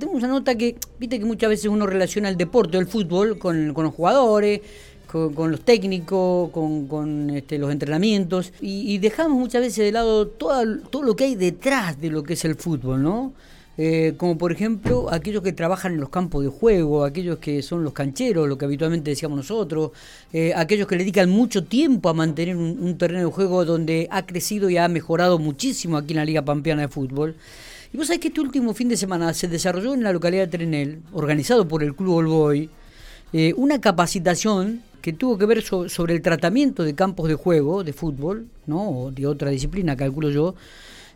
Tengo una nota que, viste que muchas veces uno relaciona el deporte, el fútbol, con, los jugadores, con, los técnicos, con, este, los entrenamientos, y, dejamos muchas veces de lado todo, todo lo que hay detrás de lo que es el fútbol, ¿no? Eh, como por ejemplo aquellos que trabajan en los campos de juego, aquellos que son los cancheros, lo que habitualmente decíamos nosotros, eh, aquellos que le dedican mucho tiempo a mantener un terreno de juego donde ha crecido y ha mejorado muchísimo aquí en la Liga Pampeana de Fútbol. Y vos sabés que este último fin de semana se desarrolló en la localidad de Trenel, organizado por el Club Olboy, eh, una capacitación que tuvo que ver sobre el tratamiento de campos de juego, de fútbol, ¿no? o de otra disciplina, calculo yo,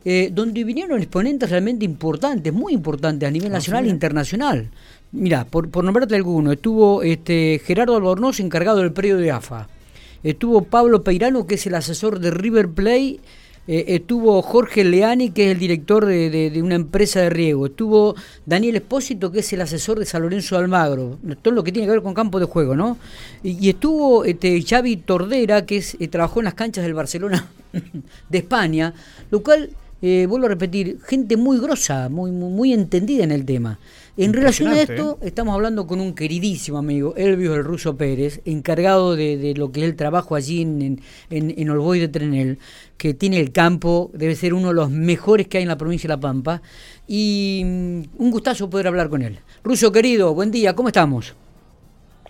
eh, donde vinieron exponentes realmente importantes, muy importantes a nivel ah, nacional e internacional. Mira, por, por nombrarte alguno, estuvo este, Gerardo Albornoz encargado del predio de AFA, estuvo Pablo Peirano, que es el asesor de River Play eh, estuvo Jorge Leani, que es el director de, una empresa de riego, estuvo Daniel Espósito, que es el asesor de San Lorenzo de Almagro, todo lo que tiene que ver con campo de juego, ¿no? Y, estuvo este, Xavi Tordera, que es, eh, trabajó en las canchas del Barcelona de España, lo cual, eh, vuelvo a repetir, gente muy grosa, muy, muy entendida en el tema. En relación a esto, ¿eh? estamos hablando con un queridísimo amigo, Elvio el Ruso Pérez, encargado de, lo que es el trabajo allí en, en, en Olboy de Trenel, que tiene el campo, debe ser uno de los mejores que hay en la provincia de La Pampa, y mm, un gustazo poder hablar con él. Ruso querido, buen día, ¿cómo estamos?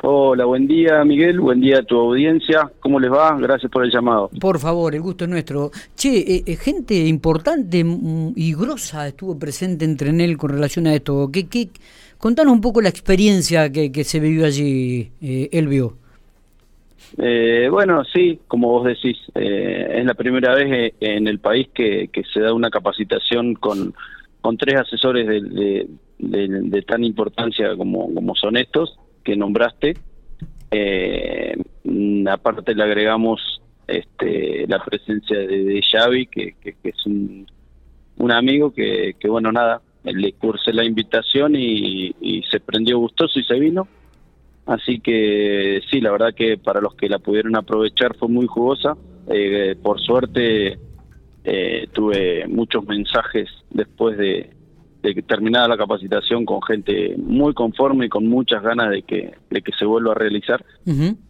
Hola, buen día Miguel, buen día a tu audiencia. ¿Cómo les va? Gracias por el llamado. Por favor, el gusto es nuestro. Che, eh, eh, gente importante y grosa estuvo presente entre él con relación a esto. ¿Qué, qué, contanos un poco la experiencia que, se vivió allí, eh, Elvio. Eh, bueno, sí, como vos decís, es la primera vez en el país que, se da una capacitación con, con tres asesores de, de tan importancia como, como son estos que nombraste. Eh, aparte le agregamos este, la presencia de, Xavi, que, es un, un amigo que, que, bueno, nada, le cursé la invitación y, se prendió gustoso y se vino. Así que sí, la verdad que para los que la pudieron aprovechar fue muy jugosa. Eh, por suerte eh, tuve muchos mensajes después de, de que terminada la capacitación con gente muy conforme y con muchas ganas de que, de que se vuelva a realizar.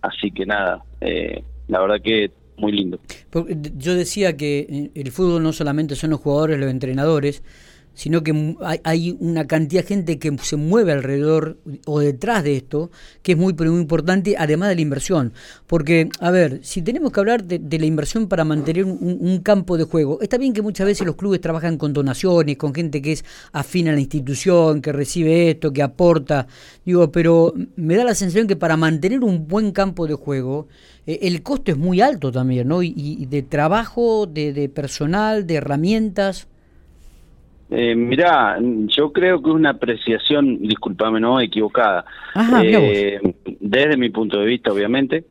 Así que nada, eh, la verdad que muy lindo. Yo decía que el fútbol no solamente son los jugadores, los entrenadores, sino que hay, una cantidad de gente que se mueve alrededor o detrás de esto, que es muy, muy importante, además de la inversión. Porque, a ver, si tenemos que hablar de, la inversión para mantener un, campo de juego, está bien que muchas veces los clubes trabajan con donaciones, con gente que es afín a la institución, que recibe esto, que aporta, digo, pero me da la sensación que para mantener un buen campo de juego, eh, el costo es muy alto también, ¿no? Y, de trabajo, de personal, de herramientas. Eh, mirá, yo creo que es una apreciación, discúlpame, no, equivocada. Eh, desde mi punto de vista, obviamente,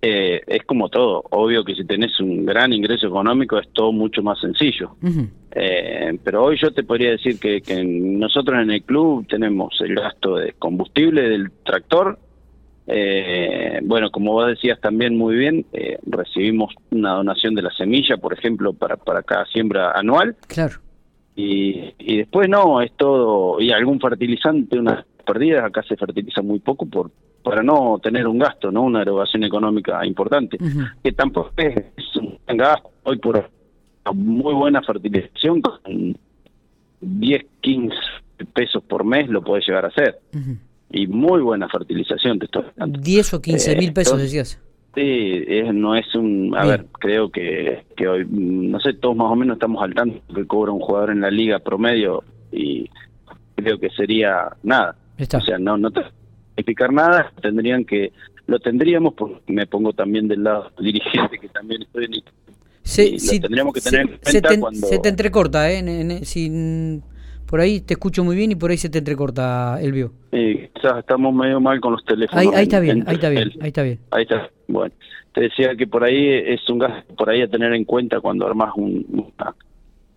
eh, es como todo. Obvio que si tenés un gran ingreso económico es todo mucho más sencillo. Eh, pero hoy yo te podría decir que, que, nosotros en el club tenemos el gasto de combustible del tractor. bueno, como vos decías también muy bien, recibimos una donación de la semilla, por ejemplo, para, para cada siembra anual. Claro y, y después no, es todo, y algún fertilizante, unas perdidas, acá se fertiliza muy poco por para no tener un gasto, no una erogación económica importante, que tampoco es, un gasto, hoy por muy buena fertilización, con 10, 15 pesos por mes lo puede llegar a hacer. Y muy buena fertilización, te estoy 10 o 15 mil pesos, decías. Sí, no es un... A ver, creo que, que hoy, no sé, todos más o menos estamos al tanto que cobra un jugador en la liga promedio y creo que sería nada. O sea, no, no te explicar nada, tendrían que... Lo tendríamos, porque me pongo también del lado dirigente, que también estoy en... Sí, sí, tendríamos que tener en cuenta se te, cuando... Se te entrecorta, ¿eh? sin por ahí te escucho muy bien y por ahí se te entrecorta, Elvio. Sí, quizás estamos medio mal con los teléfonos. Ahí, está bien, ahí está bien, ahí está bien. Ahí está, bueno. Te decía que por ahí es un gasto, por ahí a tener en cuenta cuando armas un, una,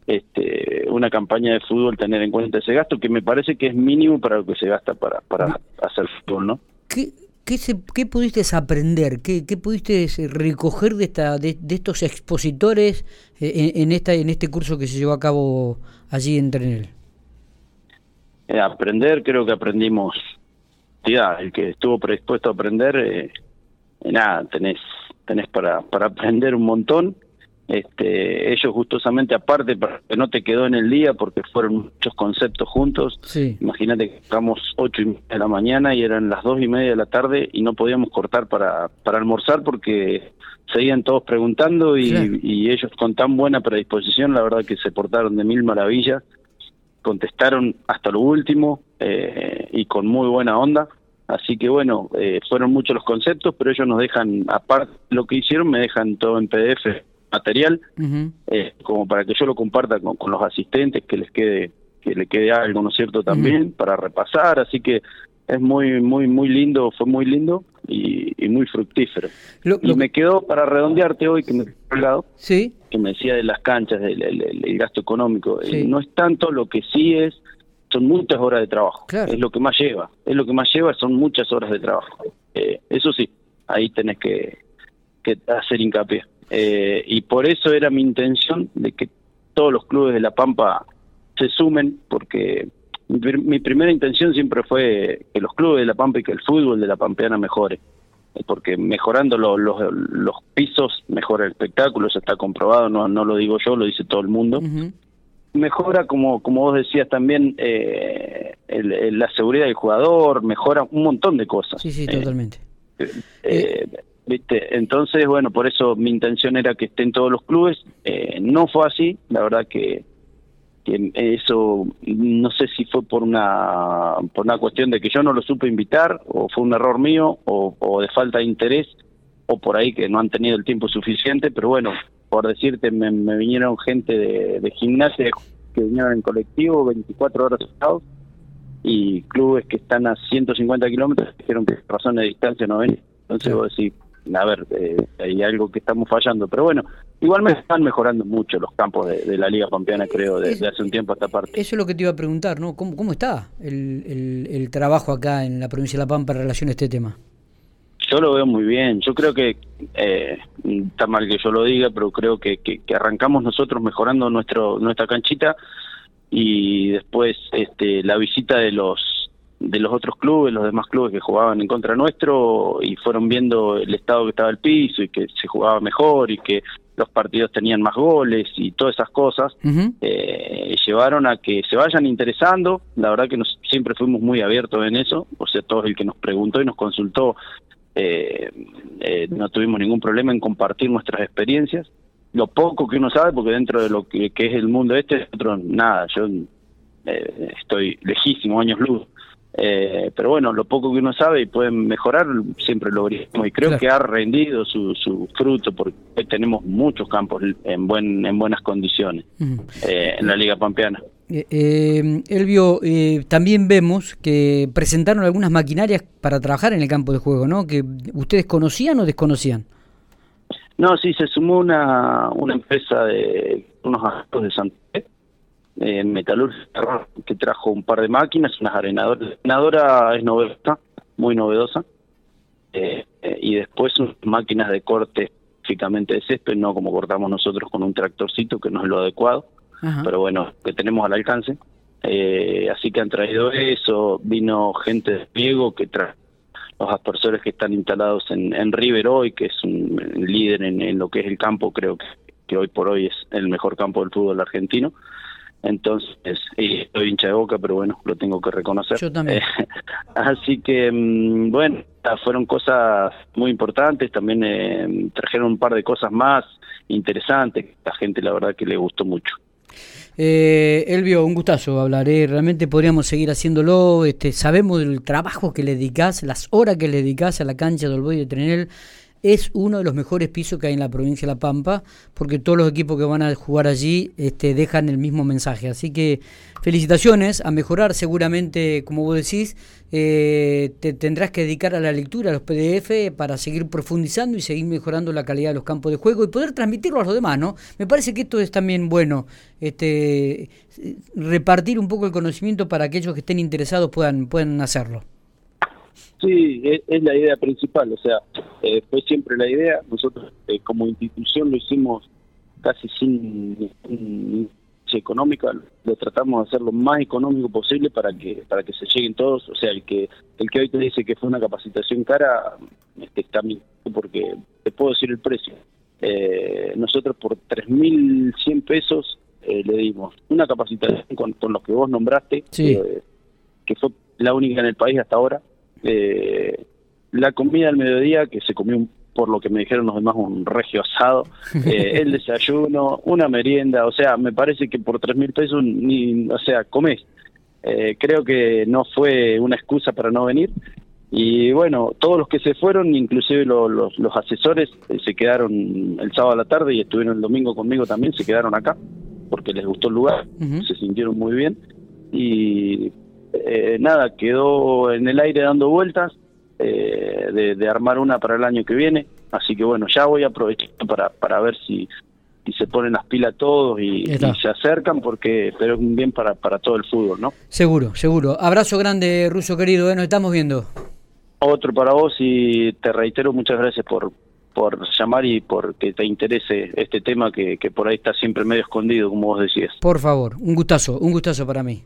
este, una campaña de fútbol, tener en cuenta ese gasto, que me parece que es mínimo para lo que se gasta para, para hacer fútbol, ¿no? ¿Qué, qué, se, qué pudiste aprender? ¿Qué, qué pudiste recoger de, esta, de, estos expositores eh, en, esta, en este curso que se llevó a cabo allí en Trenel? aprender, creo que aprendimos, ya, el que estuvo predispuesto a aprender, eh, nada, tenés, tenés para, para aprender un montón este, ellos gustosamente aparte para que no te quedó en el día porque fueron muchos conceptos juntos. Imagínate que estamos ocho y media de la mañana y eran las dos y media de la tarde y no podíamos cortar para, para almorzar porque seguían todos preguntando y, ellos con tan buena predisposición, la verdad que se portaron de mil maravillas, contestaron hasta lo último eh, y con muy buena onda. Así que bueno, eh, fueron muchos los conceptos, pero ellos nos dejan, aparte de lo que hicieron, me dejan todo en PDF material, eh, como para que yo lo comparta con, los asistentes, que les quede que le quede algo, ¿no es cierto?, también para repasar, así que es muy, muy, muy lindo, fue muy lindo y, muy fructífero. y me quedó para redondearte hoy, que me lado, ¿Sí? que me decía de las canchas, del el, gasto económico, no es tanto lo que sí es, son muchas horas de trabajo, es lo que más lleva, es lo que más lleva, son muchas horas de trabajo. Eh, eso sí, ahí tenés que, que hacer hincapié. Eh, y por eso era mi intención de que todos los clubes de La Pampa se sumen, porque mi, primera intención siempre fue que los clubes de La Pampa y que el fútbol de La Pampeana mejore, eh, porque mejorando los, los pisos mejora el espectáculo, eso está comprobado, no, no lo digo yo, lo dice todo el mundo. Mejora, como, como vos decías también, eh, la seguridad del jugador, mejora un montón de cosas. Sí, sí, totalmente. ¿viste? Entonces, bueno, por eso mi intención era que estén todos los clubes. Eh, no fue así, la verdad que, que eso no sé si fue por una por una cuestión de que yo no lo supe invitar o fue un error mío o, de falta de interés o por ahí que no han tenido el tiempo suficiente, pero bueno, por decirte, me, vinieron gente de, de, gimnasia que vinieron en colectivo 24 horas estados y clubes que están a 150 kilómetros dijeron que por razón de distancia no ven. Entonces vos decís, a ver, eh, hay algo que estamos fallando, pero bueno, igual me están mejorando mucho los campos de, la Liga Pampeana, creo, desde hace un tiempo a esta parte. Eso es lo que te iba a preguntar, ¿no? ¿Cómo, cómo está el, el, trabajo acá en la provincia de La Pampa en relación a este tema? Yo lo veo muy bien, yo creo que, eh, está mal que yo lo diga, pero creo que, que, arrancamos nosotros mejorando nuestro nuestra canchita y después este, la visita de los de los otros clubes, los demás clubes que jugaban en contra nuestro y fueron viendo el estado que estaba el piso y que se jugaba mejor y que los partidos tenían más goles y todas esas cosas, eh, llevaron a que se vayan interesando. La verdad que nos, siempre fuimos muy abiertos en eso, o sea, todo el que nos preguntó y nos consultó, eh, eh, no tuvimos ningún problema en compartir nuestras experiencias. Lo poco que uno sabe, porque dentro de lo que, es el mundo este, otro nada, yo estoy lejísimo, años luz. Eh, pero bueno, lo poco que uno sabe y pueden mejorar, siempre lo. Y creo que ha rendido su, su fruto porque tenemos muchos campos en, buen, en buenas condiciones eh, en la Liga Pampeana. Eh, Elvio, también vemos que presentaron algunas maquinarias para trabajar en el campo de juego, ¿no? Que ustedes conocían o desconocían. No, sí, se sumó una, una empresa de unos actos de Santander eh, metalúrgica que trajo un par de máquinas, unas arenadoras. La arenadora es novedosa, muy novedosa, eh, eh, y después máquinas de corte específicamente de césped, no como cortamos nosotros con un tractorcito, que no es lo adecuado, pero bueno, que tenemos al alcance. Eh, así que han traído eso, vino gente de Diego que trae los aspersores que están instalados en, en River hoy, que es un líder en, en, lo que es el campo, creo que, que hoy por hoy es el mejor campo del fútbol argentino. Entonces, estoy hincha de boca, pero bueno, lo tengo que reconocer. Yo también. Eh, así que, mm, bueno, fueron cosas muy importantes. También eh, trajeron un par de cosas más interesantes. La gente, la verdad, que le gustó mucho. Eh, Elvio, un gustazo hablar. ¿eh? Realmente podríamos seguir haciéndolo. Este, sabemos del trabajo que le dedicás, las horas que le dedicás a la cancha del Boy de Trenel es uno de los mejores pisos que hay en la provincia de La Pampa, porque todos los equipos que van a jugar allí este, dejan el mismo mensaje. Así que felicitaciones, a mejorar seguramente, como vos decís, eh, te tendrás que dedicar a la lectura, a los PDF, para seguir profundizando y seguir mejorando la calidad de los campos de juego y poder transmitirlo a los demás, ¿no? Me parece que esto es también bueno, este, repartir un poco el conocimiento para aquellos que estén interesados puedan, puedan hacerlo. Sí, es, la idea principal, o sea, eh, fue siempre la idea. Nosotros eh, como institución lo hicimos casi sin, económica. Lo tratamos de hacer lo más económico posible para que para que se lleguen todos. O sea el que el que hoy te dice que fue una capacitación cara este, está porque te puedo decir el precio. Eh, nosotros por 3.100 pesos eh, le dimos una capacitación con, con los que vos nombraste eh, que fue la única en el país hasta ahora eh, la comida al mediodía que se comió un por lo que me dijeron los demás, un regio asado, eh, el desayuno, una merienda, o sea, me parece que por tres mil pesos, ni, o sea, comés. Eh, creo que no fue una excusa para no venir. Y bueno, todos los que se fueron, inclusive los, los, asesores, eh, se quedaron el sábado a la tarde y estuvieron el domingo conmigo también, se quedaron acá, porque les gustó el lugar, se sintieron muy bien. Y nada, quedó en el aire dando vueltas eh, de, armar una para el año que viene. Así que bueno, ya voy a aprovechar para, para ver si, si se ponen las pilas todos y, se acercan, porque pero es un bien para, para todo el fútbol, ¿no? Seguro, seguro. Abrazo grande, Ruso querido, ¿eh? nos estamos viendo. Otro para vos y te reitero muchas gracias por, por llamar y por que te interese este tema que, que por ahí está siempre medio escondido, como vos decías. Por favor, un gustazo, un gustazo para mí.